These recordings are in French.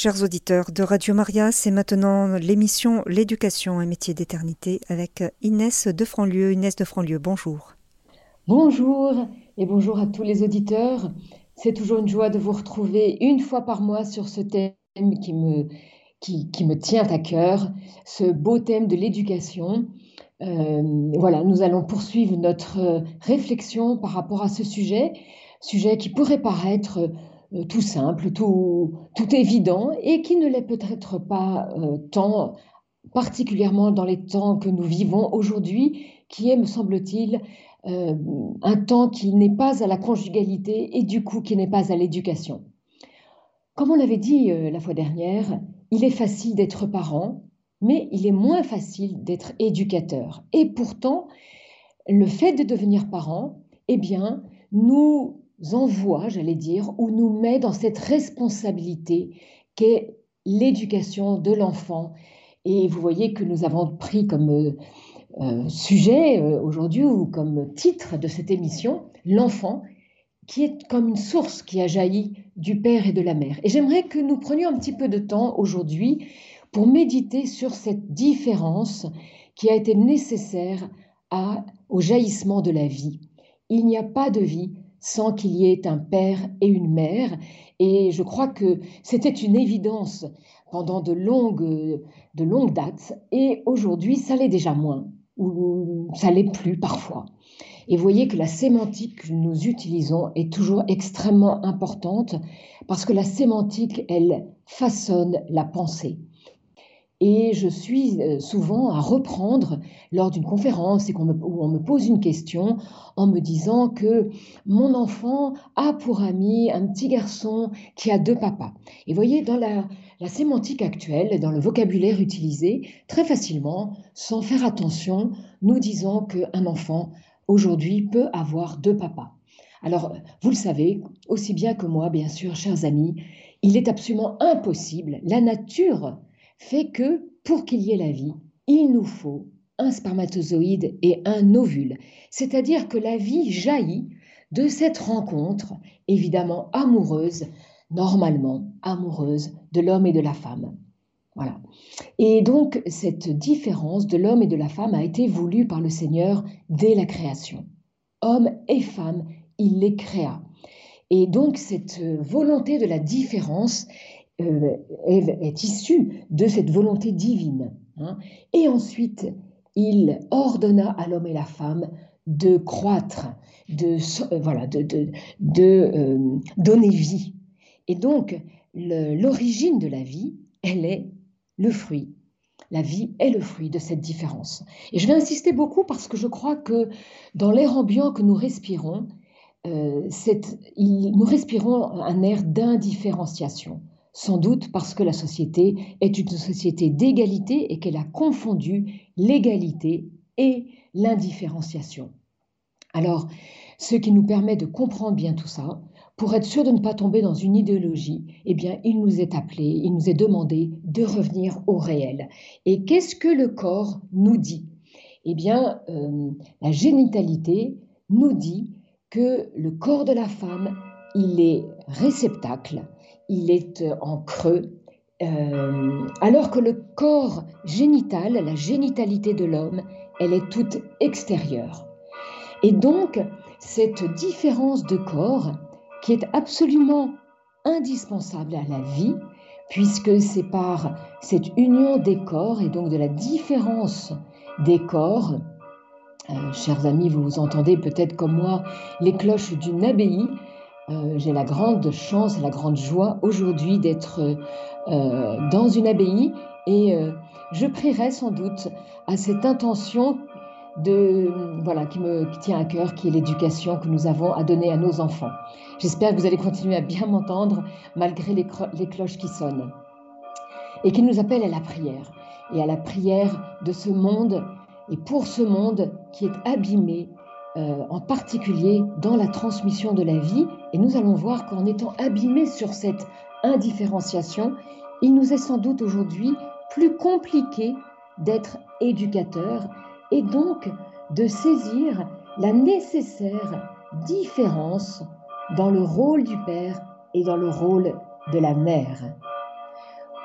Chers auditeurs de Radio Maria, c'est maintenant l'émission L'éducation, un métier d'éternité avec Inès de Franlieu. Inès de Franlieu, bonjour. Bonjour et bonjour à tous les auditeurs. C'est toujours une joie de vous retrouver une fois par mois sur ce thème qui me, tient à cœur, ce beau thème de l'éducation. Euh, voilà, nous allons poursuivre notre réflexion par rapport à ce sujet, sujet qui pourrait paraître tout simple, tout, tout évident, et qui ne l'est peut-être pas euh, tant, particulièrement dans les temps que nous vivons aujourd'hui, qui est, me semble-t-il, euh, un temps qui n'est pas à la conjugalité et du coup qui n'est pas à l'éducation. Comme on l'avait dit la fois dernière, il est facile d'être parent, mais il est moins facile d'être éducateur. Et pourtant, le fait de devenir parent, eh bien, nous envoie, j'allais dire, ou nous met dans cette responsabilité qu'est l'éducation de l'enfant. Et vous voyez que nous avons pris comme euh, euh, sujet euh, aujourd'hui ou comme titre de cette émission l'enfant qui est comme une source qui a jailli du père et de la mère. Et j'aimerais que nous prenions un petit peu de temps aujourd'hui pour méditer sur cette différence qui a été nécessaire à, au jaillissement de la vie. Il n'y a pas de vie sans qu'il y ait un père et une mère. Et je crois que c'était une évidence pendant de longues, de longues dates. Et aujourd'hui, ça l'est déjà moins, ou ça l'est plus parfois. Et voyez que la sémantique que nous utilisons est toujours extrêmement importante parce que la sémantique, elle façonne la pensée. Et je suis euh, souvent à reprendre lors d'une conférence et où on me pose une question en me disant que mon enfant a pour ami un petit garçon qui a deux papas. Et voyez, dans la, la sémantique actuelle, dans le vocabulaire utilisé, très facilement, sans faire attention, nous disons qu'un enfant aujourd'hui peut avoir deux papas. Alors, vous le savez, aussi bien que moi, bien sûr, chers amis, il est absolument impossible, la nature fait que pour qu'il y ait la vie, il nous faut un spermatozoïde et un ovule. C'est-à-dire que la vie jaillit de cette rencontre, évidemment amoureuse, normalement amoureuse de l'homme et de la femme. Voilà. Et donc, cette différence de l'homme et de la femme a été voulue par le Seigneur dès la création. Homme et femme, il les créa. Et donc, cette volonté de la différence euh, est, issu de cette volonté divine. Hein. Et ensuite, il ordonna à l'homme et la femme de croître, de, euh, voilà, de, euh, donner vie. Et donc, l'origine de la vie, elle est le fruit. La vie est le fruit de cette différence. Et je vais insister beaucoup parce que je crois que dans l'air ambiant que nous respirons, nous respirons un air d'indifférenciation sans doute parce que la société est une société d'égalité et qu'elle a confondu l'égalité et l'indifférenciation. Alors, ce qui nous permet de comprendre bien tout ça, pour être sûr de ne pas tomber dans une idéologie, eh bien, il nous est appelé, il nous est demandé de revenir au réel. Et qu'est-ce que le corps nous dit? Eh bien, euh, la génitalité nous dit que le corps de la femme, il est réceptacle, il est euh, en creux, euh, alors que le corps génital, la génitalité de l'homme, elle est toute extérieure. Et donc, cette différence de corps, qui est absolument indispensable à la vie, puisque c'est par cette union des corps et donc de la différence des corps, euh, chers amis, vous vous entendez peut-être comme moi les cloches d'une abbaye, euh, j'ai la grande chance la grande joie aujourd'hui d'être euh, dans une abbaye et euh, je prierai sans doute à cette intention de, voilà, qui me tient à cœur, qui est l'éducation que nous avons à donner à nos enfants. J'espère que vous allez continuer à bien m'entendre malgré les, les cloches qui sonnent et qui nous appelle à la prière et à la prière de ce monde et pour ce monde qui est abîmé euh, en particulier dans la transmission de la vie. Et nous allons voir qu'en étant abîmés sur cette indifférenciation, il nous est sans doute aujourd'hui plus compliqué d'être éducateur et donc de saisir la nécessaire différence dans le rôle du père et dans le rôle de la mère.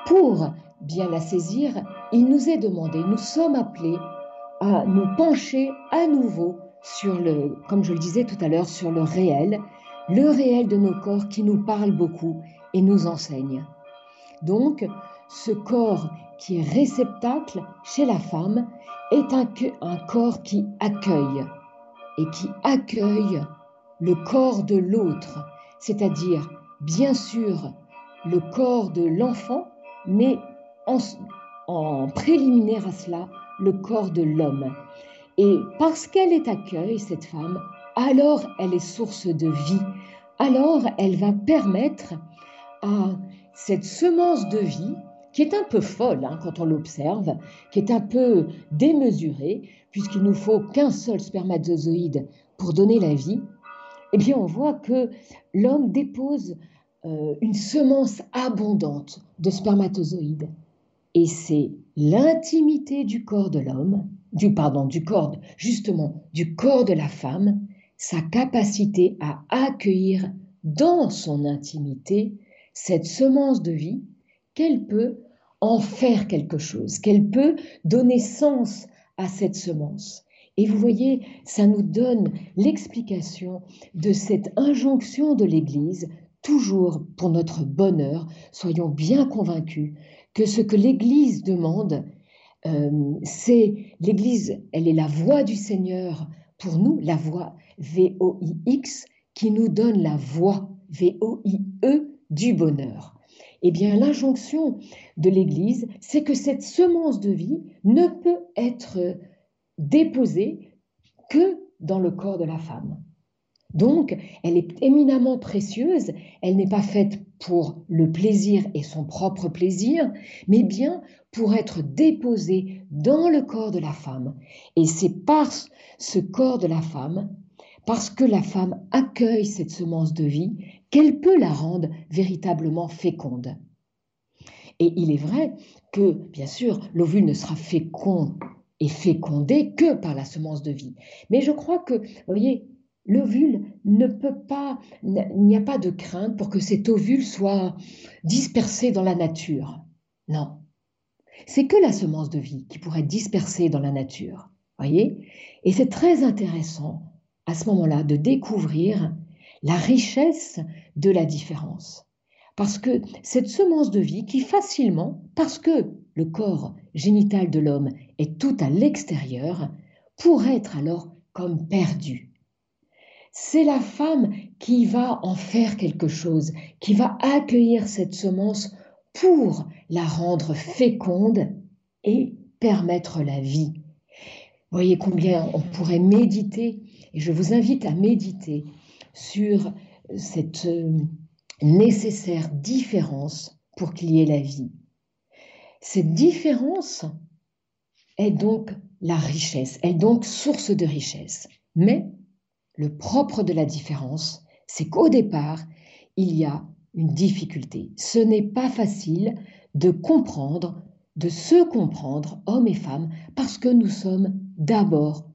pour bien la saisir, il nous est demandé, nous sommes appelés à nous pencher à nouveau sur le, comme je le disais tout à l'heure, sur le réel, le réel de nos corps qui nous parle beaucoup et nous enseigne. Donc, ce corps qui est réceptacle chez la femme est un, un corps qui accueille et qui accueille le corps de l'autre, c'est-à-dire bien sûr le corps de l'enfant, mais en, en, préliminaire à cela, le corps de l'homme. Et parce qu'elle est accueil, cette femme, alors elle est source de vie, alors elle va permettre à cette semence de vie, qui est un peu folle hein, quand on l'observe, qui est un peu démesurée, puisqu'il nous faut qu'un seul spermatozoïde pour donner la vie, eh bien on voit que l'homme dépose euh, une semence abondante de spermatozoïdes. Et c'est l'intimité du corps de l'homme, du pardon, du corps, justement, du corps de la femme, sa capacité à accueillir dans son intimité cette semence de vie, qu'elle peut en faire quelque chose, qu'elle peut donner sens à cette semence. Et vous voyez, ça nous donne l'explication de cette injonction de l'Église, toujours pour notre bonheur, soyons bien convaincus que ce que l'Église demande, euh, c'est l'Église, elle est la voix du Seigneur pour nous, la voix V-O-I-X, qui nous donne la voix V-O-I-E du bonheur. Eh bien, l'injonction de l'Église, c'est que cette semence de vie ne peut être déposée que dans le corps de la femme. Donc, elle est éminemment précieuse, elle n'est pas faite pour le plaisir et son propre plaisir, mais bien pour être déposée dans le corps de la femme. Et c'est par ce corps de la femme, parce que la femme accueille cette semence de vie, qu'elle peut la rendre véritablement féconde. Et il est vrai que, bien sûr, l'ovule ne sera fécond et fécondé que par la semence de vie. Mais je crois que, vous voyez, l'ovule ne peut pas, il n'y a pas de crainte pour que cet ovule soit dispersé dans la nature. Non. C'est que la semence de vie qui pourrait être dispersée dans la nature. Voyez? Et c'est très intéressant à ce moment-là de découvrir la richesse de la différence. Parce que cette semence de vie qui facilement, parce que le corps génital de l'homme est tout à l'extérieur, pourrait être alors comme perdu. C'est la femme qui va en faire quelque chose, qui va accueillir cette semence pour la rendre féconde et permettre la vie. Voyez combien on pourrait méditer, et je vous invite à méditer sur cette euh, nécessaire différence pour qu'il y ait la vie. Cette différence est donc la richesse, est donc source de richesse. Mais le propre de la différence, c'est qu'au départ, il y a une difficulté. Ce n'est pas facile de comprendre, de se comprendre, hommes et femmes, parce que nous sommes d'abord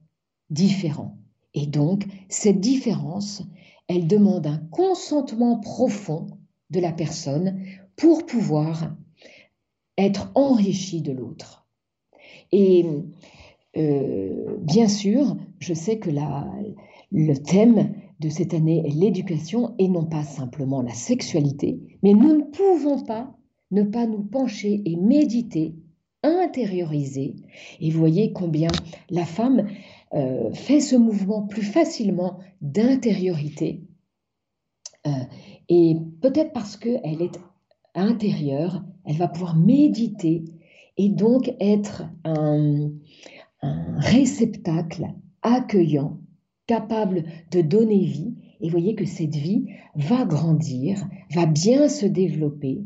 différents. Et donc, cette différence, elle demande un consentement profond de la personne pour pouvoir être enrichie de l'autre. Et euh, bien sûr, je sais que la, le thème de cette année est l'éducation et non pas simplement la sexualité, mais nous ne pouvons pas ne pas nous pencher et méditer, intérioriser. Et voyez combien la femme euh, fait ce mouvement plus facilement d'intériorité. Euh, et peut-être parce qu'elle est intérieure, elle va pouvoir méditer et donc être un, réceptacle accueillant, capable de donner vie. Et voyez que cette vie va grandir, va bien se développer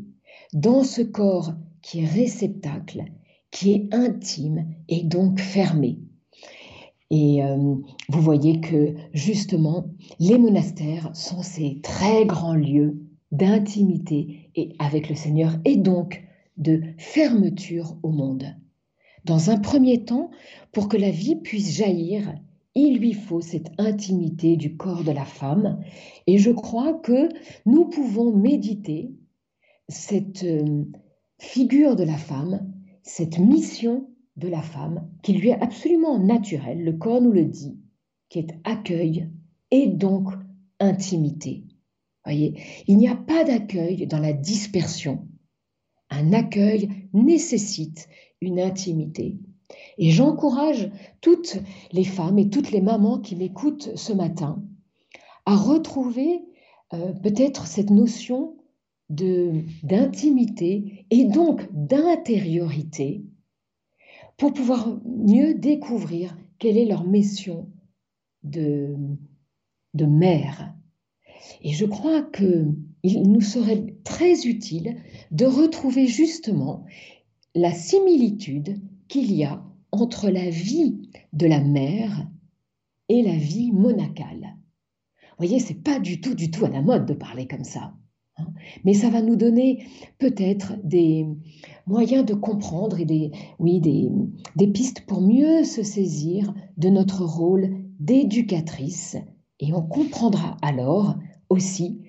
dans ce corps qui est réceptacle, qui est intime et donc fermé. Et euh, vous voyez que justement, les monastères sont ces très grands lieux d'intimité et avec le Seigneur et donc de fermeture au monde. Dans un premier temps, pour que la vie puisse jaillir, il lui faut cette intimité du corps de la femme. Et je crois que nous pouvons méditer cette euh, figure de la femme, cette mission de la femme qui lui est absolument naturelle, le corps nous le dit, qui est accueil et donc intimité. Voyez, il n'y a pas d'accueil dans la dispersion. Un accueil nécessite une intimité. Et j'encourage toutes les femmes et toutes les mamans qui m'écoutent ce matin à retrouver euh, peut-être cette notion d'intimité et donc d'intériorité pour pouvoir mieux découvrir quelle est leur mission de, de mère. Et je crois qu'il nous serait très utile de retrouver justement la similitude qu'il y a entre la vie de la mère et la vie monacale. Vous voyez, c'est pas du tout, du tout à la mode de parler comme ça. Hein. Mais ça va nous donner peut-être des moyens de comprendre et des, oui, des, des pistes pour mieux se saisir de notre rôle d'éducatrice. Et on comprendra alors aussi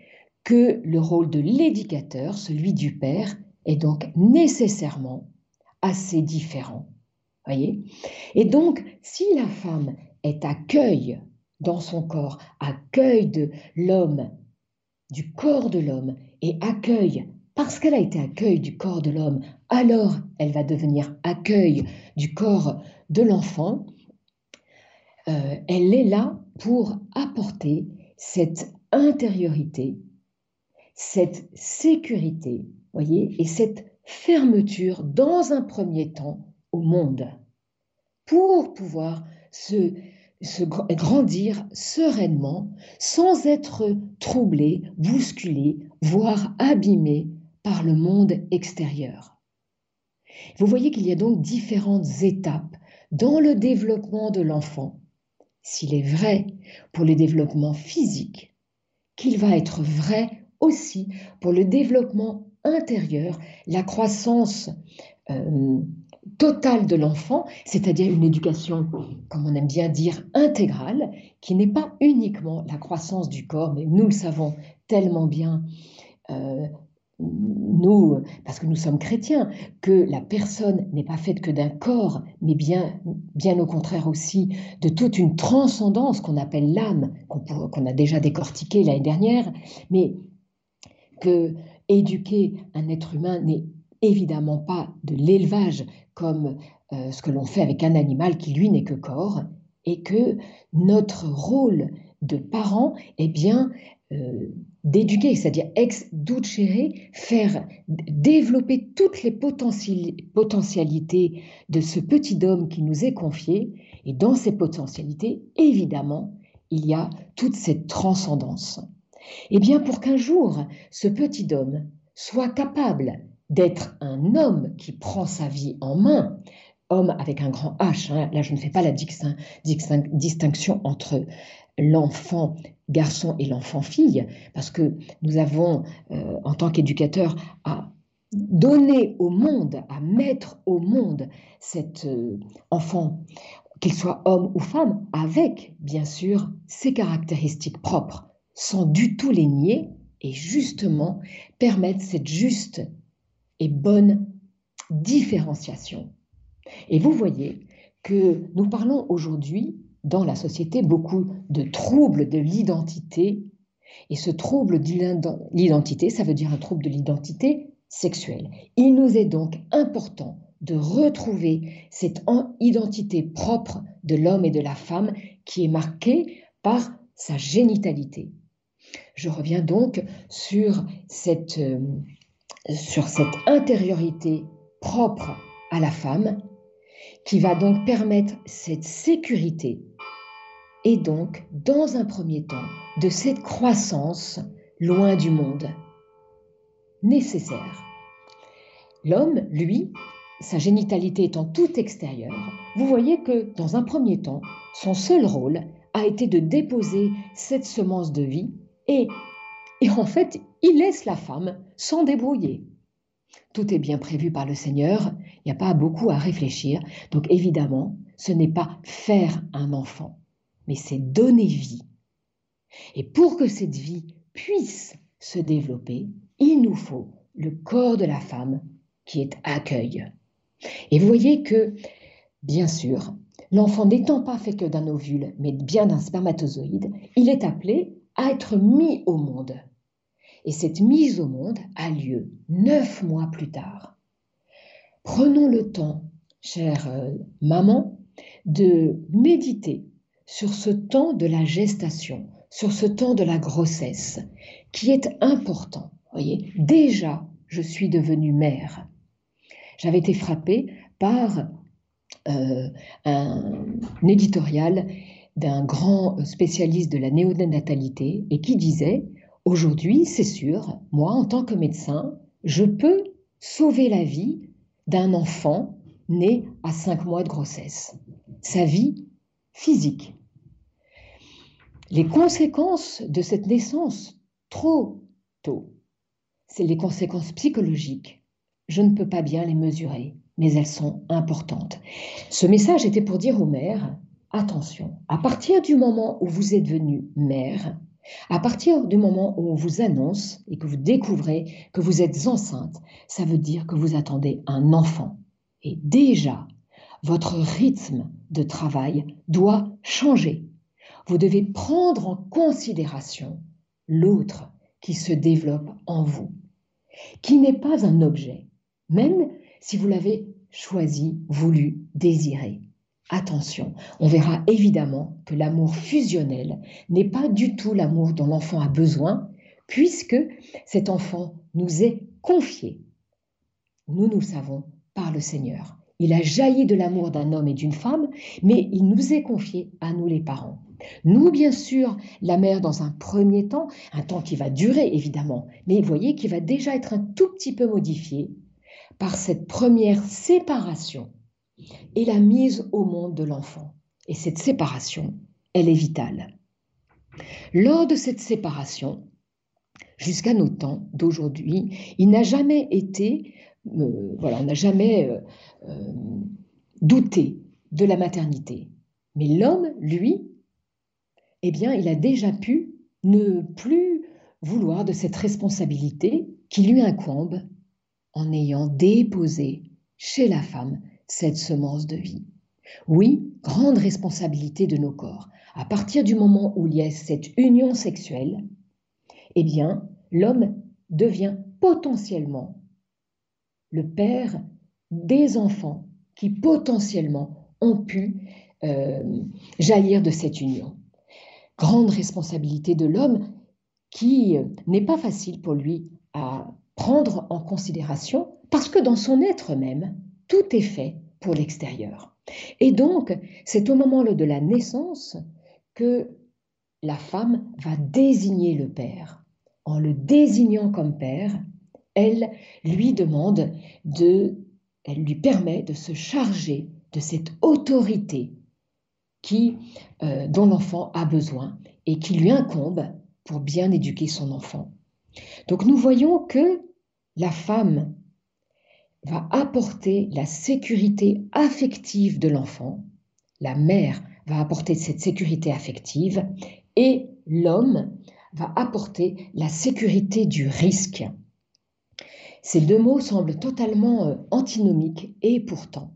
que le rôle de l'éducateur, celui du père, est donc nécessairement assez différent. Voyez? Et donc, si la femme est accueil dans son corps, accueil de l'homme du corps de l'homme et accueille, parce qu'elle a été accueil du corps de l'homme, alors elle va devenir accueil du corps de l'enfant. Euh, elle est là pour apporter cette intériorité, cette sécurité, voyez, et cette fermeture dans un premier temps au monde, pour pouvoir se se grandir sereinement sans être troublé, bousculé, voire abîmé par le monde extérieur. Vous voyez qu'il y a donc différentes étapes dans le développement de l'enfant. S'il est vrai pour le développement physique, qu'il va être vrai aussi pour le développement intérieur, la croissance euh, totale de l'enfant, c'est-à-dire une éducation, comme on aime bien dire, intégrale, qui n'est pas uniquement la croissance du corps, mais nous le savons tellement bien, euh, nous, parce que nous sommes chrétiens, que la personne n'est pas faite que d'un corps, mais bien, bien au contraire aussi de toute une transcendance qu'on appelle l'âme, qu'on a déjà décortiqué l'année dernière, mais que éduquer un être humain n'est évidemment pas de l'élevage comme euh, ce que l'on fait avec un animal qui lui n'est que corps, et que notre rôle de parent est bien euh, d'éduquer, c'est-à-dire ex ducere, faire développer toutes les potentialités de ce petit homme qui nous est confié, et dans ces potentialités, évidemment, il y a toute cette transcendance. Eh bien, pour qu'un jour, ce petit homme soit capable d'être un homme qui prend sa vie en main, homme avec un grand H, hein. là je ne fais pas la distinction entre l'enfant garçon et l'enfant fille, parce que nous avons, euh, en tant qu'éducateurs, à donner au monde, à mettre au monde cet euh, enfant, qu'il soit homme ou femme, avec, bien sûr, ses caractéristiques propres, sans du tout les nier, et justement permettre cette juste et bonne différenciation. Et vous voyez que nous parlons aujourd'hui dans la société beaucoup de troubles de l'identité. Et ce trouble de l'identité, ça veut dire un trouble de l'identité sexuelle. Il nous est donc important de retrouver cette identité propre de l'homme et de la femme qui est marquée par sa génitalité. Je reviens donc sur cette euh, sur cette intériorité propre à la femme qui va donc permettre cette sécurité et donc, dans un premier temps, de cette croissance loin du monde nécessaire. L'homme, lui, sa génitalité étant tout extérieure, vous voyez que dans un premier temps, son seul rôle a été de déposer cette semence de vie et et en fait, il laisse la femme s'en débrouiller. Tout est bien prévu par le Seigneur, il n'y a pas beaucoup à réfléchir. Donc évidemment, ce n'est pas faire un enfant, mais c'est donner vie. Et pour que cette vie puisse se développer, il nous faut le corps de la femme qui est accueil. Et vous voyez que, bien sûr, l'enfant n'étant pas fait que d'un ovule, mais bien d'un spermatozoïde, il est appelé à être mis au monde. Et cette mise au monde a lieu neuf mois plus tard. Prenons le temps, chère euh, maman, de méditer sur ce temps de la gestation, sur ce temps de la grossesse, qui est important. Voyez, déjà, je suis devenue mère. J'avais été frappée par euh, un, éditorial d'un grand spécialiste de la néonatalité et qui disait Aujourd'hui, c'est sûr, moi, en tant que médecin, je peux sauver la vie d'un enfant né à cinq mois de grossesse. Sa vie physique. Les conséquences de cette naissance trop tôt, c'est les conséquences psychologiques. Je ne peux pas bien les mesurer, mais elles sont importantes. Ce message était pour dire aux mères, attention, à partir du moment où vous êtes devenue mère, à partir du moment où on vous annonce et que vous découvrez que vous êtes enceinte, ça veut dire que vous attendez un enfant. Et déjà, votre rythme de travail doit changer. Vous devez prendre en considération l'autre qui se développe en vous, qui n'est pas un objet, même si vous l'avez choisi, voulu, désiré. Attention, on verra évidemment que l'amour fusionnel n'est pas du tout l'amour dont l'enfant a besoin, puisque cet enfant nous est confié. Nous, nous le savons par le Seigneur. Il a jailli de l'amour d'un homme et d'une femme, mais il nous est confié à nous les parents. Nous, bien sûr, la mère dans un premier temps, un temps qui va durer évidemment, mais vous voyez qu'il va déjà être un tout petit peu modifié par cette première séparation et la mise au monde de l'enfant. Et cette séparation, elle est vitale. Lors de cette séparation, jusqu'à nos temps d'aujourd'hui, il n'a jamais été, euh, voilà, on n'a jamais euh, euh, douté de la maternité. Mais l'homme, lui, eh bien, il a déjà pu ne plus vouloir de cette responsabilité qui lui incombe en ayant déposé chez la femme cette semence de vie. Oui, grande responsabilité de nos corps. À partir du moment où il y a cette union sexuelle, eh bien, l'homme devient potentiellement le père des enfants qui potentiellement ont pu euh, jaillir de cette union. Grande responsabilité de l'homme qui euh, n'est pas facile pour lui à prendre en considération parce que dans son être même, tout est fait pour l'extérieur. Et donc, c'est au moment de la naissance que la femme va désigner le père. En le désignant comme père, elle lui demande de, elle lui permet de se charger de cette autorité qui, euh, dont l'enfant a besoin et qui lui incombe pour bien éduquer son enfant. Donc nous voyons que la femme va apporter la sécurité affective de l'enfant, la mère va apporter cette sécurité affective et l'homme va apporter la sécurité du risque. Ces deux mots semblent totalement euh, antinomiques et pourtant,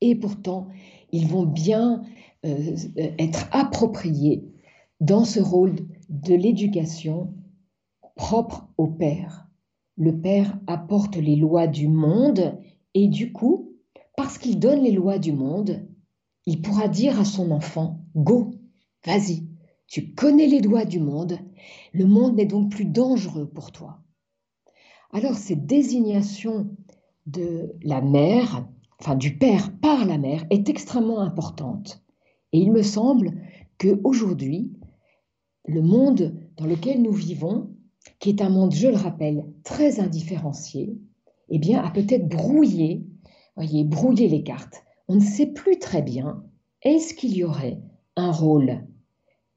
et pourtant, ils vont bien euh, être appropriés dans ce rôle de l'éducation propre au père le Père apporte les lois du monde et du coup, parce qu'il donne les lois du monde, il pourra dire à son enfant, Go, vas-y, tu connais les lois du monde, le monde n'est donc plus dangereux pour toi. Alors cette désignation de la mère, enfin du père par la mère, est extrêmement importante. Et il me semble que aujourd'hui, le monde dans lequel nous vivons qui est un monde, je le rappelle, très indifférencié, eh bien, a peut-être brouillé, voyez, brouillé les cartes. On ne sait plus très bien, est-ce qu'il y aurait un rôle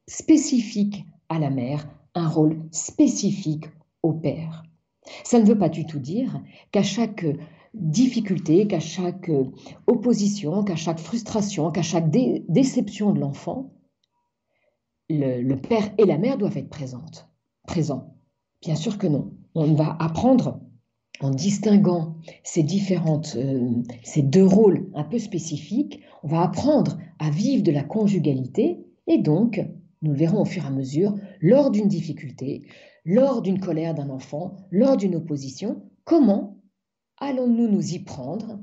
spécifique à la mère, un rôle spécifique au père? Ça ne veut pas du tout dire qu'à chaque difficulté, qu'à chaque opposition, qu'à chaque frustration, qu'à chaque déception de l'enfant, le, le, père et la mère doivent être présentes, présents. Bien sûr que non. On va apprendre en distinguant ces différentes, euh, ces deux rôles un peu spécifiques, on va apprendre à vivre de la conjugalité et donc, nous le verrons au fur et à mesure, lors d'une difficulté, lors d'une colère d'un enfant, lors d'une opposition, comment allons-nous nous y prendre?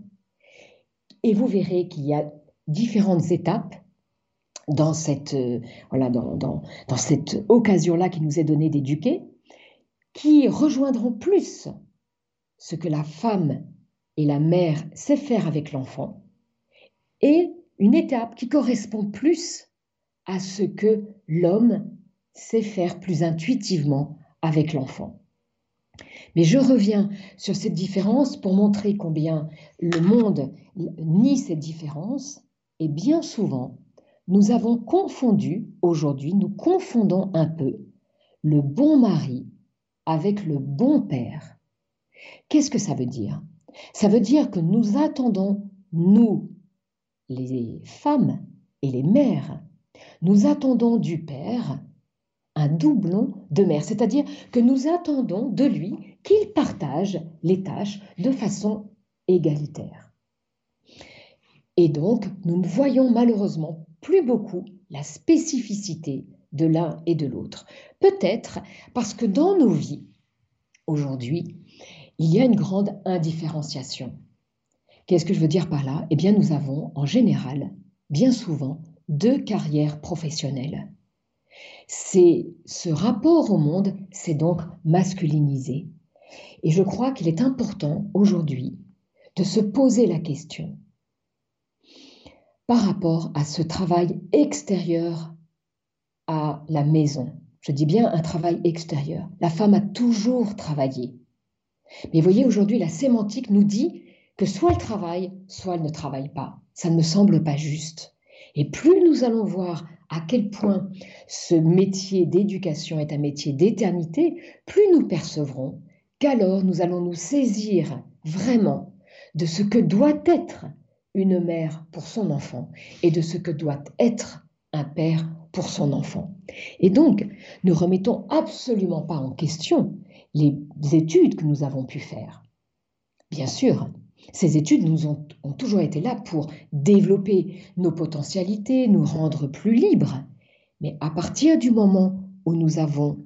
Et vous verrez qu'il y a différentes étapes dans cette, euh, voilà, dans, dans cette occasion-là qui nous est donnée d'éduquer, qui rejoindront plus ce que la femme et la mère sait faire avec l'enfant, et une étape qui correspond plus à ce que l'homme sait faire plus intuitivement avec l'enfant. Mais je reviens sur cette différence pour montrer combien le monde nie cette différence et bien souvent, nous avons confondu, aujourd'hui, nous confondons un peu le bon mari avec le bon père. Qu'est-ce que ça veut dire? Ça veut dire que nous attendons, nous, les femmes et les mères, nous attendons du Père un doublon de mère, c'est-à-dire que nous attendons de lui qu'il partage les tâches de façon égalitaire. Et donc, nous ne voyons malheureusement plus beaucoup la spécificité de l'un et de l'autre. Peut-être parce que dans nos vies, aujourd'hui, il y a une grande indifférenciation. Qu'est-ce que je veux dire par là? Eh bien, nous avons en général, bien souvent, deux carrières professionnelles. C'est ce rapport au monde s'est donc masculinisé. Et je crois qu'il est important aujourd'hui de se poser la question par rapport à ce travail extérieur la maison. Je dis bien un travail extérieur. La femme a toujours travaillé. Mais voyez, aujourd'hui, la sémantique nous dit que soit elle travaille, soit elle ne travaille pas. Ça ne me semble pas juste. Et plus nous allons voir à quel point ce métier d'éducation est un métier d'éternité, plus nous percevrons qu'alors nous allons nous saisir vraiment de ce que doit être une mère pour son enfant et de ce que doit être un père pour son enfant. Et donc, ne remettons absolument pas en question les études que nous avons pu faire. Bien sûr, ces études nous ont, toujours été là pour développer nos potentialités, nous rendre plus libres. Mais à partir du moment où nous avons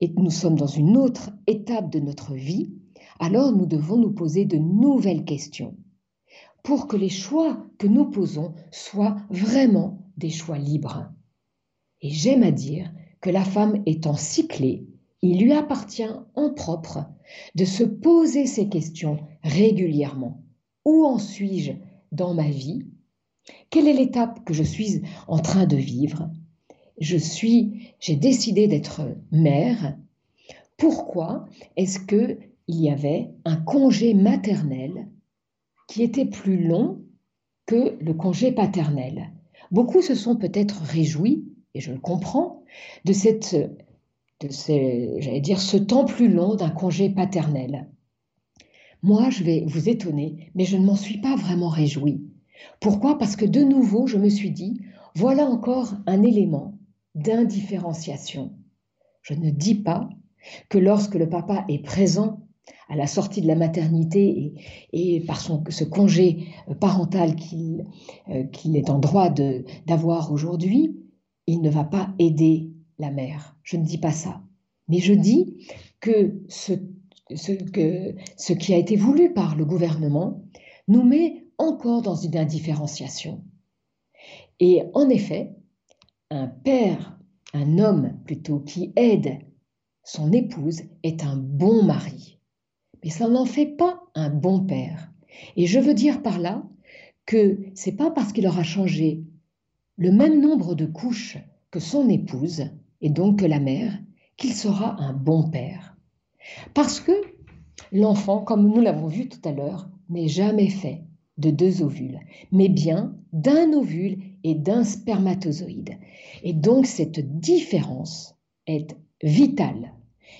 et nous sommes dans une autre étape de notre vie, alors nous devons nous poser de nouvelles questions pour que les choix que nous posons soient vraiment des choix libres. Et j'aime à dire que la femme étant cyclée, il lui appartient en propre de se poser ces questions régulièrement. Où en suis-je dans ma vie? Quelle est l'étape que je suis en train de vivre? Je suis, j'ai décidé d'être mère. Pourquoi est-ce que il y avait un congé maternel qui était plus long que le congé paternel? Beaucoup se sont peut-être réjouis, et je le comprends, de cette de j'allais dire, ce temps plus long d'un congé paternel. Moi, je vais vous étonner, mais je ne m'en suis pas vraiment réjouie. Pourquoi? Parce que de nouveau, je me suis dit, voilà encore un élément d'indifférenciation. Je ne dis pas que lorsque le papa est présent à la sortie de la maternité et, par son, ce congé parental qu'il euh, est en droit d'avoir aujourd'hui, il ne va pas aider la mère. Je ne dis pas ça. Mais je dis que ce, que ce qui a été voulu par le gouvernement nous met encore dans une indifférenciation. Et en effet, un père, un homme plutôt qui aide son épouse est un bon mari. Mais ça n'en fait pas un bon père. Et je veux dire par là que c'est pas parce qu'il aura changé le même nombre de couches que son épouse et donc que la mère, qu'il sera un bon père. Parce que l'enfant, comme nous l'avons vu tout à l'heure, n'est jamais fait de deux ovules, mais bien d'un ovule et d'un spermatozoïde. Et donc cette différence est vitale.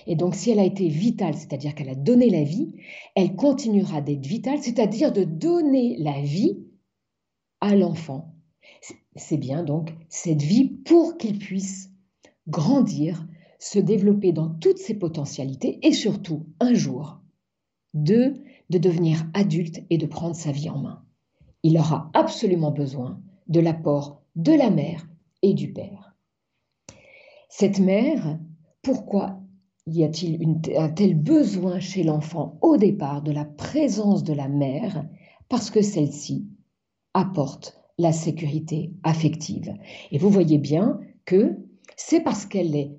Et donc si elle a été vitale, c'est-à-dire qu'elle a donné la vie, elle continuera d'être vitale, c'est-à-dire de donner la vie à l'enfant. C'est bien donc cette vie pour qu'il puisse grandir, se développer dans toutes ses potentialités et surtout, un jour, Deux, de devenir adulte et de prendre sa vie en main. Il aura absolument besoin de l'apport de la mère et du père. Cette mère, pourquoi y a-t-il un tel besoin chez l'enfant au départ de la présence de la mère? Parce que celle-ci apporte la sécurité affective. Et vous voyez bien que c'est parce qu'elle est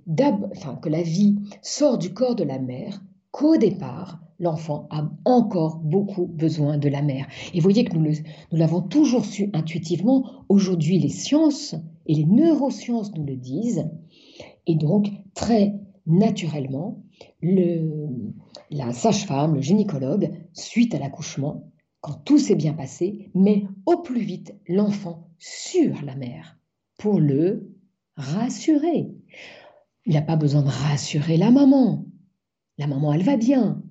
enfin, que la vie sort du corps de la mère qu'au départ, l'enfant a encore beaucoup besoin de la mère. Et vous voyez que nous l'avons toujours su intuitivement. Aujourd'hui, les sciences et les neurosciences nous le disent. Et donc, très naturellement, le, la sage-femme, le gynécologue, suite à l'accouchement, quand tout s'est bien passé, met au plus vite l'enfant sur la mère pour le rassurer. Il n'a pas besoin de rassurer la maman. La maman, elle va bien.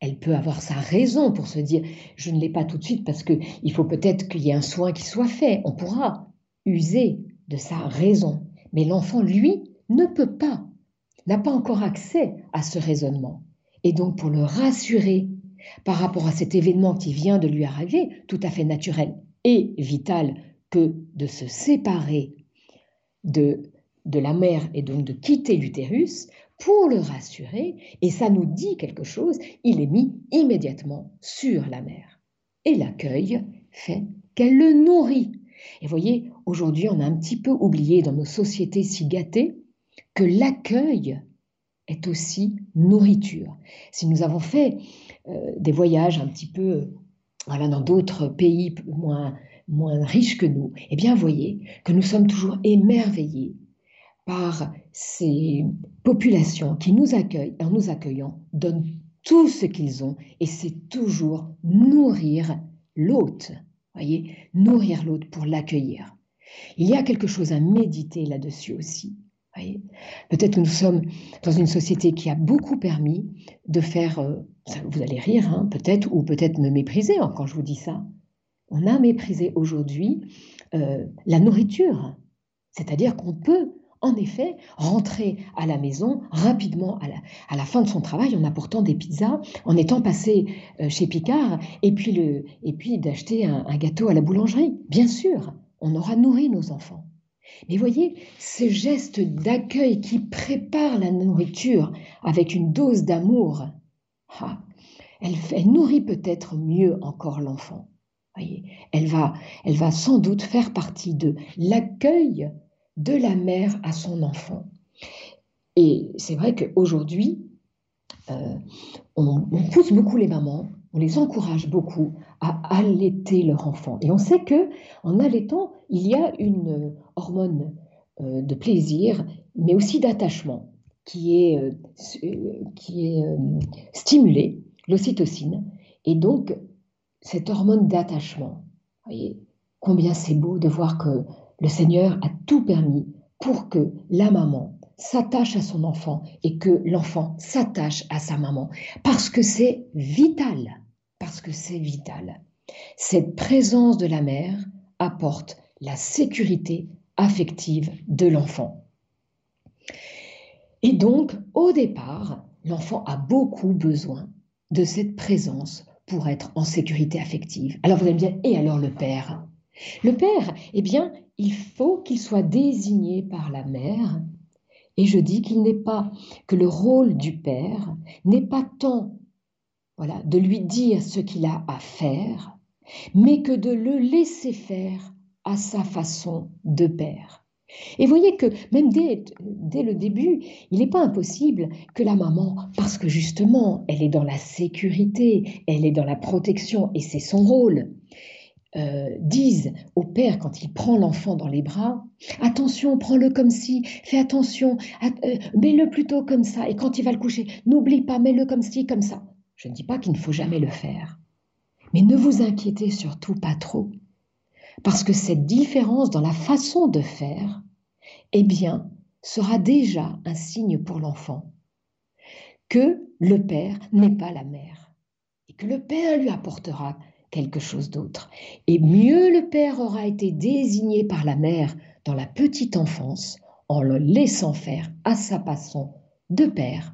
Elle peut avoir sa raison pour se dire je ne l'ai pas tout de suite parce qu'il faut peut-être qu'il y ait un soin qui soit fait. On pourra user de sa raison. Mais l'enfant, lui, ne peut pas, n'a pas encore accès à ce raisonnement. Et donc, pour le rassurer, par rapport à cet événement qui vient de lui arriver, tout à fait naturel et vital que de se séparer de, de la mère et donc de quitter l'utérus, pour le rassurer, et ça nous dit quelque chose, il est mis immédiatement sur la mère. Et l'accueil fait qu'elle le nourrit. Et voyez, aujourd'hui, on a un petit peu oublié dans nos sociétés si gâtées que l'accueil est aussi nourriture. Si nous avons fait des voyages un petit peu voilà, dans d'autres pays moins, moins riches que nous, eh bien, voyez que nous sommes toujours émerveillés par ces populations qui nous accueillent en nous accueillant donnent tout ce qu'ils ont et c'est toujours nourrir l'hôte. Voyez, nourrir l'autre pour l'accueillir. Il y a quelque chose à méditer là-dessus aussi. Peut-être que nous sommes dans une société qui a beaucoup permis de faire, euh, vous allez rire hein, peut-être, ou peut-être me mépriser hein, quand je vous dis ça. On a méprisé aujourd'hui euh, la nourriture. C'est-à-dire qu'on peut, en effet, rentrer à la maison rapidement à la, fin de son travail en apportant des pizzas, en étant passé euh, chez Picard, et puis d'acheter un gâteau à la boulangerie. Bien sûr, on aura nourri nos enfants. Mais voyez, ce geste d'accueil qui prépare la nourriture avec une dose d'amour, ah, elle, nourrit peut-être mieux encore l'enfant. Elle va, elle va sans doute faire partie de l'accueil de la mère à son enfant. Et c'est vrai qu'aujourd'hui, euh, on pousse beaucoup les mamans on les encourage beaucoup à allaiter leur enfant. Et on sait que en allaitant, il y a une hormone euh, de plaisir, mais aussi d'attachement, qui est, euh, qui est euh, stimulée, l'ocytocine. Et donc, cette hormone d'attachement, voyez, combien c'est beau de voir que le Seigneur a tout permis pour que la maman s'attache à son enfant et que l'enfant s'attache à sa maman, parce que c'est vital parce que c'est vital. Cette présence de la mère apporte la sécurité affective de l'enfant. Et donc, au départ, l'enfant a beaucoup besoin de cette présence pour être en sécurité affective. Alors vous allez me dire, et alors le père? Le père, eh bien, il faut qu'il soit désigné par la mère. Et je dis qu'il n'est pas que le rôle du père n'est pas tant voilà, de lui dire ce qu'il a à faire, mais que de le laisser faire à sa façon de père. Et voyez que même dès, dès le début, il n'est pas impossible que la maman, parce que justement, elle est dans la sécurité, elle est dans la protection, et c'est son rôle, euh, dise au père quand il prend l'enfant dans les bras, attention, prends-le comme si, fais attention, euh, mets-le plutôt comme ça, et quand il va le coucher, n'oublie pas, mets-le comme ci, comme ça. Je ne dis pas qu'il ne faut jamais le faire, mais ne vous inquiétez surtout pas trop, parce que cette différence dans la façon de faire, eh bien, sera déjà un signe pour l'enfant que le père n'est pas la mère et que le père lui apportera quelque chose d'autre. Et mieux le père aura été désigné par la mère dans la petite enfance en le laissant faire à sa façon de père,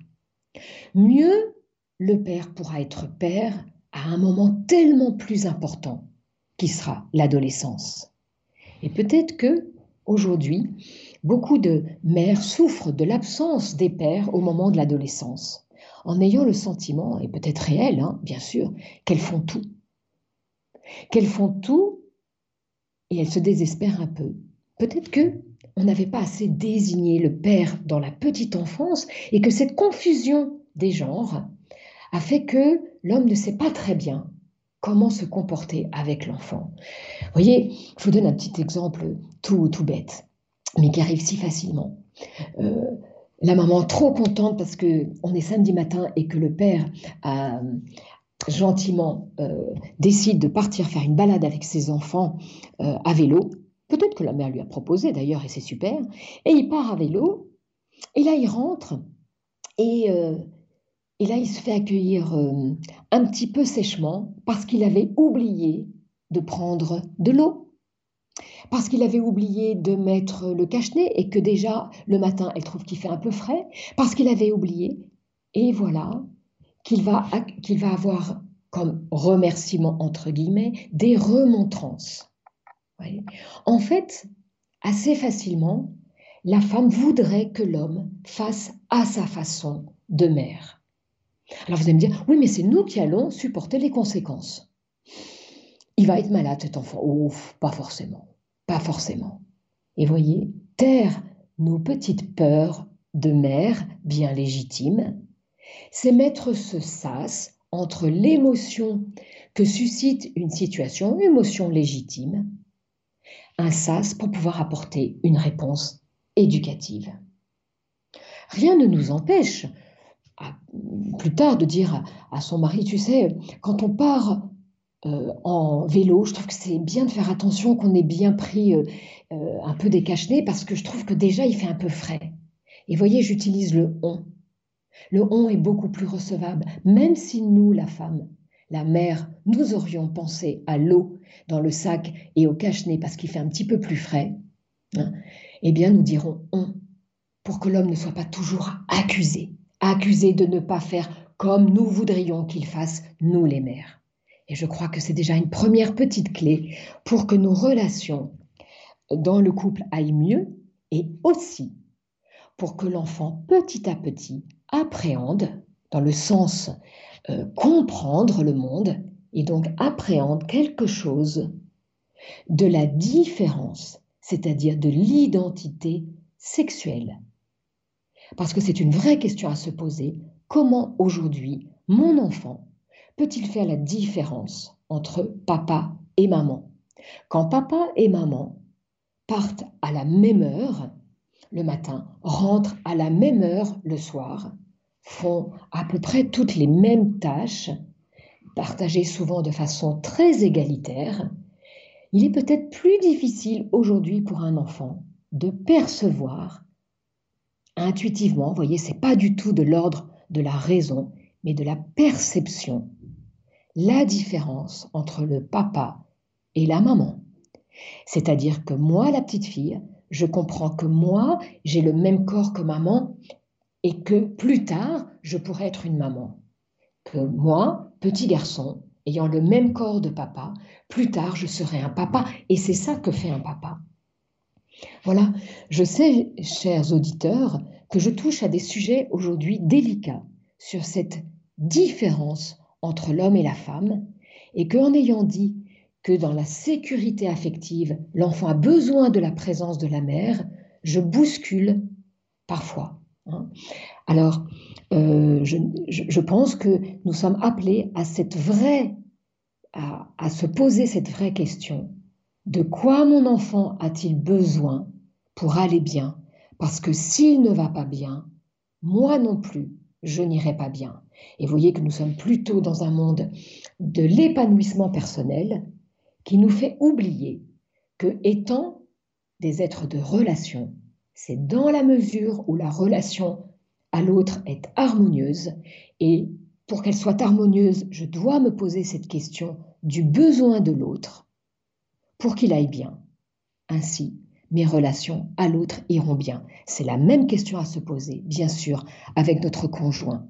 mieux le père pourra être père à un moment tellement plus important qui sera l'adolescence. Et peut-être que aujourd'hui, beaucoup de mères souffrent de l'absence des pères au moment de l'adolescence, en ayant le sentiment, et peut-être réel, hein, bien sûr, qu'elles font tout. Qu'elles font tout et elles se désespèrent un peu. Peut-être que on n'avait pas assez désigné le père dans la petite enfance et que cette confusion des genres a fait que l'homme ne sait pas très bien comment se comporter avec l'enfant. Vous voyez, je vous donne un petit exemple tout, tout bête, mais qui arrive si facilement. Euh, la maman trop contente parce que on est samedi matin et que le père a, gentiment euh, décide de partir faire une balade avec ses enfants euh, à vélo. Peut-être que la mère lui a proposé d'ailleurs et c'est super. Et il part à vélo et là il rentre et et là, il se fait accueillir euh, un petit peu sèchement parce qu'il avait oublié de prendre de l'eau, parce qu'il avait oublié de mettre le cache-nez et que déjà le matin, elle trouve qu'il fait un peu frais, parce qu'il avait oublié. Et voilà qu'il va, qu'il va avoir comme remerciement, entre guillemets, des remontrances. En fait, assez facilement, la femme voudrait que l'homme fasse à sa façon de mère. Alors vous allez me dire, oui, mais c'est nous qui allons supporter les conséquences. Il va être malade cet enfant. Ouf, pas forcément. Pas forcément. Et voyez, taire nos petites peurs de mère bien légitimes, c'est mettre ce sas entre l'émotion que suscite une situation, une émotion légitime, un sas pour pouvoir apporter une réponse éducative. Rien ne nous empêche plus tard de dire à, son mari, tu sais, quand on part euh, en vélo, je trouve que c'est bien de faire attention qu'on ait bien pris euh, euh, un peu des cache parce que je trouve que déjà il fait un peu frais. Et voyez, j'utilise le on. Le on est beaucoup plus recevable, même si nous, la femme, la mère, nous aurions pensé à l'eau dans le sac et au cache-nez parce qu'il fait un petit peu plus frais, hein, eh bien nous dirons on pour que l'homme ne soit pas toujours accusé accusé de ne pas faire comme nous voudrions qu'il fasse, nous les mères. Et je crois que c'est déjà une première petite clé pour que nos relations dans le couple aillent mieux et aussi pour que l'enfant petit à petit appréhende, dans le sens euh, comprendre le monde, et donc appréhende quelque chose de la différence, c'est-à-dire de l'identité sexuelle parce que c'est une vraie question à se poser. Comment aujourd'hui mon enfant peut-il faire la différence entre papa et maman? Quand papa et maman partent à la même heure le matin, rentrent à la même heure le soir, font à peu près toutes les mêmes tâches, partagées souvent de façon très égalitaire, il est peut-être plus difficile aujourd'hui pour un enfant de percevoir intuitivement, vous voyez, c'est pas du tout de l'ordre de la raison, mais de la perception, la différence entre le papa et la maman. C'est-à-dire que moi, la petite fille, je comprends que moi, j'ai le même corps que maman et que plus tard, je pourrais être une maman. Que moi, petit garçon, ayant le même corps de papa, plus tard, je serai un papa. Et c'est ça que fait un papa. Voilà, je sais, chers auditeurs, que je touche à des sujets aujourd'hui délicats sur cette différence entre l'homme et la femme, et qu'en ayant dit que dans la sécurité affective, l'enfant a besoin de la présence de la mère, je bouscule parfois. Hein. Alors, euh, je, pense que nous sommes appelés à à se poser cette vraie question de quoi mon enfant a-t-il besoin pour aller bien? Parce que s'il ne va pas bien, moi non plus, je n'irai pas bien. Et voyez que nous sommes plutôt dans un monde de l'épanouissement personnel qui nous fait oublier que étant des êtres de relation, c'est dans la mesure où la relation à l'autre est harmonieuse. Et pour qu'elle soit harmonieuse, je dois me poser cette question du besoin de l'autre pour qu'il aille bien. Ainsi, mes relations à l'autre iront bien. C'est la même question à se poser, bien sûr, avec notre conjoint.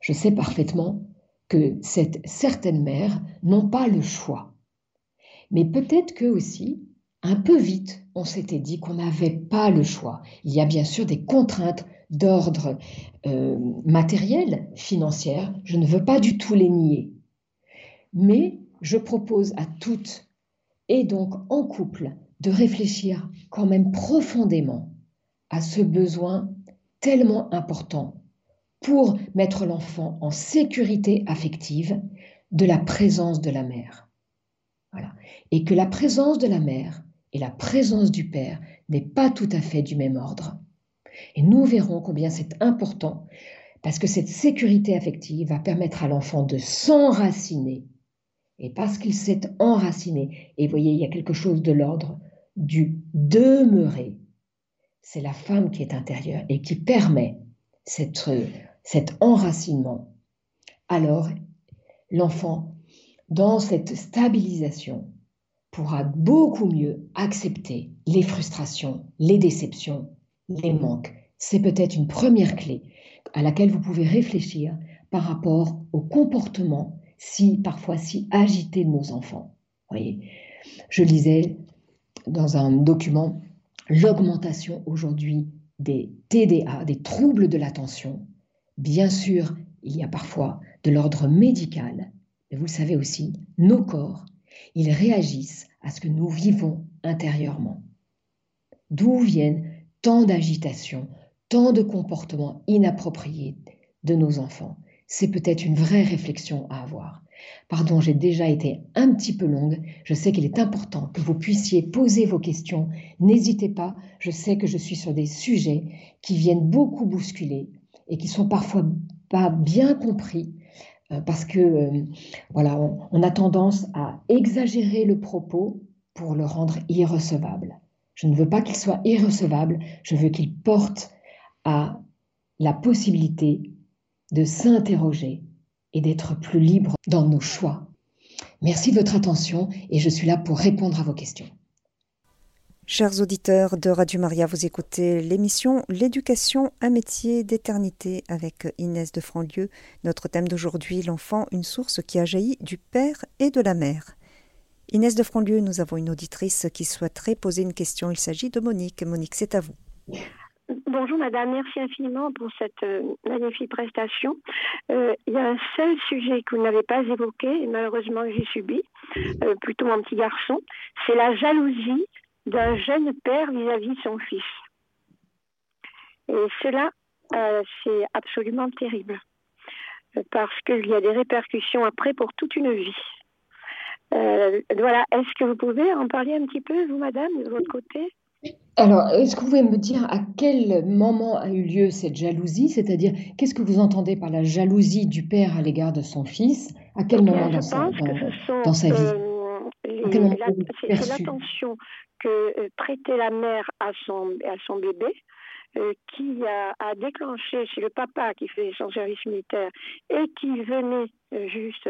Je sais parfaitement que cette, certaines mères n'ont pas le choix. Mais peut-être que aussi, un peu vite, on s'était dit qu'on n'avait pas le choix. Il y a bien sûr des contraintes d'ordre euh, matériel, financier, je ne veux pas du tout les nier. Mais je propose à toutes, et donc en couple, de réfléchir quand même profondément à ce besoin tellement important pour mettre l'enfant en sécurité affective de la présence de la mère. Voilà. Et que la présence de la mère et la présence du père n'est pas tout à fait du même ordre. Et nous verrons combien c'est important parce que cette sécurité affective va permettre à l'enfant de s'enraciner. Et parce qu'il s'est enraciné, et vous voyez, il y a quelque chose de l'ordre du demeurer. C'est la femme qui est intérieure et qui permet cette, cet enracinement. Alors, l'enfant, dans cette stabilisation, pourra beaucoup mieux accepter les frustrations, les déceptions, les manques. C'est peut-être une première clé à laquelle vous pouvez réfléchir par rapport au comportement si parfois si agité de nos enfants. Voyez, je lisais dans un document l'augmentation aujourd'hui des TDA, des troubles de l'attention. Bien sûr, il y a parfois de l'ordre médical, mais vous le savez aussi, nos corps, ils réagissent à ce que nous vivons intérieurement. D'où viennent tant d'agitation, tant de comportements inappropriés de nos enfants C'est peut-être une vraie réflexion à avoir. Pardon, j'ai déjà été un petit peu longue. Je sais qu'il est important que vous puissiez poser vos questions. N'hésitez pas. Je sais que je suis sur des sujets qui viennent beaucoup bousculer et qui sont parfois pas bien compris euh, parce que euh, voilà, on, a tendance à exagérer le propos pour le rendre irrecevable. Je ne veux pas qu'il soit irrecevable, je veux qu'il porte à la possibilité de s'interroger et d'être plus libre dans nos choix. Merci de votre attention et je suis là pour répondre à vos questions. Chers auditeurs de Radio Maria, vous écoutez l'émission L'éducation, un métier d'éternité avec Inès de Franlieu. Notre thème d'aujourd'hui, l'enfant, une source qui a jailli du père et de la mère. Inès de Franlieu, nous avons une auditrice qui souhaiterait poser une question. Il s'agit de Monique. Monique, c'est à vous. Bonjour madame, merci infiniment pour cette euh, magnifique prestation. Euh, il y a un seul sujet que vous n'avez pas évoqué et malheureusement j'ai subi, euh, plutôt mon petit garçon, c'est la jalousie d'un jeune père vis-à-vis de son fils. Et cela, c'est absolument terrible, parce qu'il y a des répercussions après pour toute une vie. Voilà, est-ce que vous pouvez en parler un petit peu, vous, madame, de votre côté? Alors, est-ce que vous pouvez me dire à quel moment a eu lieu cette jalousie? C'est-à-dire, qu'est-ce que vous entendez par la jalousie du père à l'égard de son fils? À quel moment dans, sa, dans, sa, vie? euh, C'est l'attention que euh, prêtait la mère à son, à son bébé, euh, qui a, déclenché chez le papa qui faisait son service militaire et qui venait euh, juste,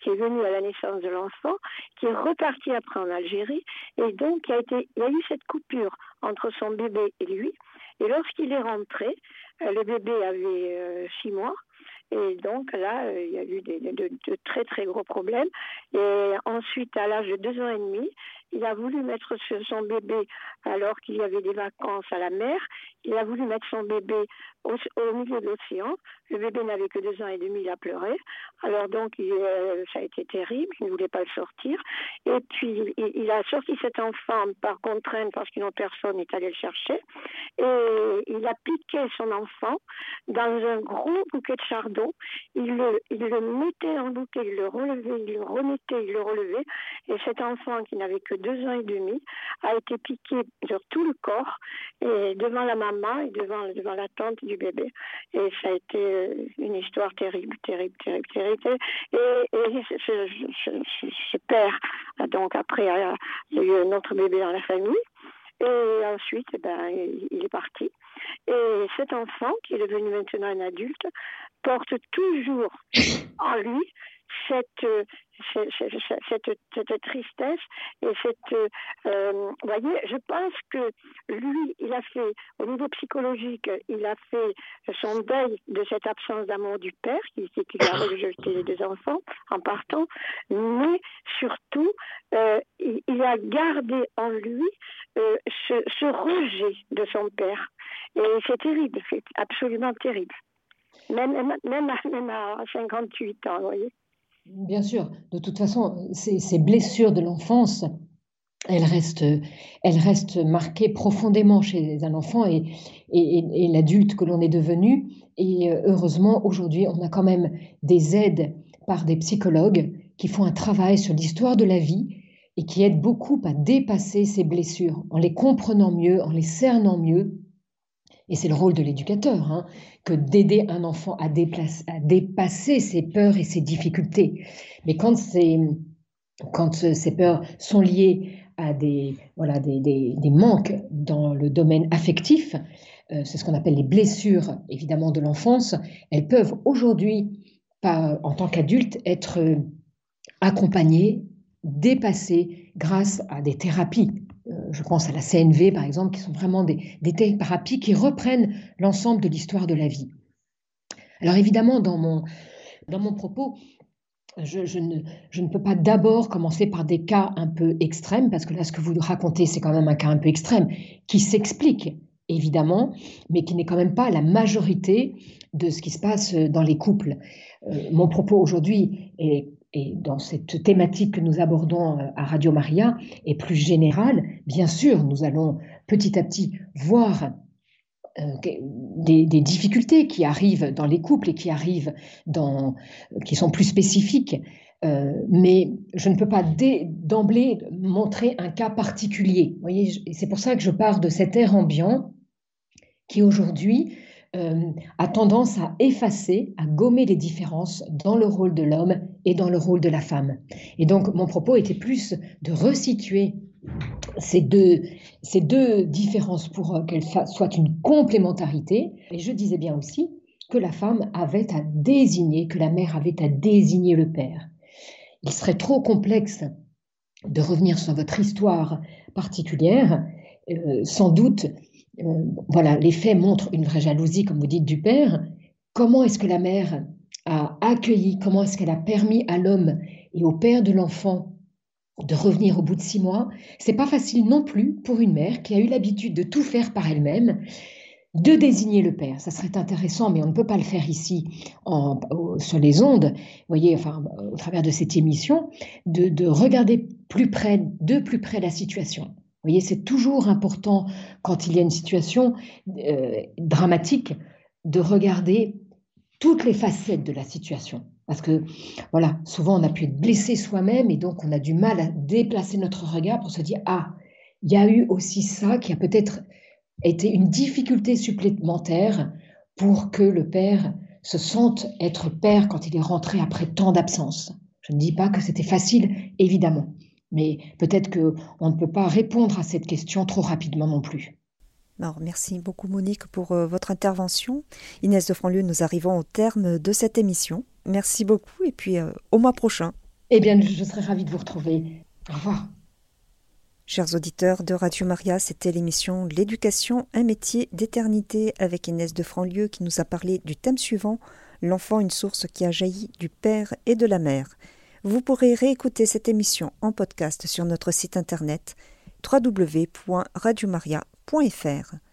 qui est venu à la naissance de l'enfant, qui est reparti après en Algérie, et donc il y a eu cette coupure entre son bébé et lui. Et lorsqu'il est rentré, le bébé avait six mois. Et donc là, il y a eu des, de, de, très très gros problèmes. Et ensuite, à l'âge de deux ans et demi, il a voulu mettre son bébé alors qu'il y avait des vacances à la mer. Il a voulu mettre son bébé au, milieu de l'océan. Le bébé n'avait que deux ans et demi, il a pleuré. Alors donc, euh, ça a été terrible. Il ne voulait pas le sortir. Et puis, il, a sorti cet enfant par contrainte parce qu'une autre personne est allée le chercher. Et il a piqué son enfant dans un gros bouquet de chardon. Il le, il le mettait en bouquet, il le relevait, il le remettait, il le relevait. Et cet enfant qui n'avait que deux ans et demi, a été piqué sur tout le corps, et devant la maman et devant, devant la tante du bébé. Et ça a été euh, une histoire terrible, terrible, terrible, terrible. Et, et ce, père, donc après, il y a eu un autre bébé dans la famille. Et ensuite, eh ben, il est parti. Et cet enfant, qui est devenu maintenant un adulte, porte toujours en lui cette, cette, tristesse et cette... Euh, vous voyez, je pense que lui, il a fait, au niveau psychologique, il a fait son deuil de cette absence d'amour du père, qui, qui a rejeté les deux enfants en partant, mais surtout, euh, il, a gardé en lui euh, ce, rejet de son père. Et c'est terrible, c'est absolument terrible. Même, même, à 58 ans, vous voyez. Bien sûr, de toute façon, ces, blessures de l'enfance, elles restent, elles restent marquées profondément chez un enfant et, l'adulte que l'on est devenu. Et euh, heureusement, aujourd'hui, on a quand même des aides par des psychologues qui font un travail sur l'histoire de la vie et qui aident beaucoup à dépasser ces blessures en les comprenant mieux, en les cernant mieux. Et c'est le rôle de l'éducateur, hein, que d'aider un enfant à, dépasser ses peurs et ses difficultés. Mais quand, quand ces peurs sont liées à des, voilà, des, des, manques dans le domaine affectif, euh, c'est ce qu'on appelle les blessures évidemment de l'enfance, elles peuvent aujourd'hui, en tant qu'adultes, être accompagnées, dépassées grâce à des thérapies je pense à la CNV par exemple, qui sont vraiment des, thérapies qui reprennent l'ensemble de l'histoire de la vie. Alors évidemment, dans mon, dans mon propos, je, ne, je, ne, peux pas d'abord commencer par des cas un peu extrêmes, parce que là, ce que vous racontez, c'est quand même un cas un peu extrême, qui s'explique, évidemment, mais qui n'est quand même pas la majorité de ce qui se passe dans les couples. Euh, mon propos aujourd'hui est et dans cette thématique que nous abordons euh, à Radio Maria est plus générale, bien sûr, nous allons petit à petit voir euh, des, difficultés qui arrivent dans les couples et qui arrivent dans, qui sont plus spécifiques. Euh, mais je ne peux pas d'emblée montrer un cas particulier. C'est pour ça que je pars de cet air ambiant qui aujourd'hui a tendance à effacer, à gommer les différences dans le rôle de l'homme et dans le rôle de la femme. Et donc mon propos était plus de resituer ces deux, ces deux différences pour qu'elles soient une complémentarité. Et je disais bien aussi que la femme avait à désigner, que la mère avait à désigner le père. Il serait trop complexe de revenir sur votre histoire particulière. Euh, sans doute euh, voilà, les faits montrent une vraie jalousie, comme vous dites, du père. Comment est-ce que la mère accueilli, comment est-ce qu'elle a permis à l'homme et au père de l'enfant de revenir au bout de six mois? C'est pas facile non plus pour une mère qui a eu l'habitude de tout faire par elle-même de désigner le père. Ça serait intéressant, mais on ne peut pas le faire ici sur les ondes, voyez, enfin, au travers de cette émission, de, de regarder plus près, de plus près la situation voyez, c'est toujours important quand il y a une situation euh, dramatique de regarder toutes les facettes de la situation. Parce que, voilà, souvent on a pu être blessé soi-même et donc on a du mal à déplacer notre regard pour se dire, ah, il y a eu aussi ça qui a peut-être été une difficulté supplémentaire pour que le père se sente être père quand il est rentré après tant d'absence. Je ne dis pas que c'était facile, évidemment. Mais peut-être qu'on ne peut pas répondre à cette question trop rapidement non plus. Alors, merci beaucoup Monique pour euh, votre intervention. Inès de Franlieu, nous arrivons au terme de cette émission. Merci beaucoup et puis euh, au mois prochain. Eh bien, je serai ravie de vous retrouver. Au revoir. Chers auditeurs de Radio Maria, c'était l'émission L'éducation, un métier d'éternité avec Inès de Franlieu qui nous a parlé du thème suivant, l'enfant une source qui a jailli du père et de la mère. Vous pourrez réécouter cette émission en podcast sur notre site internet www.radiomaria.fr.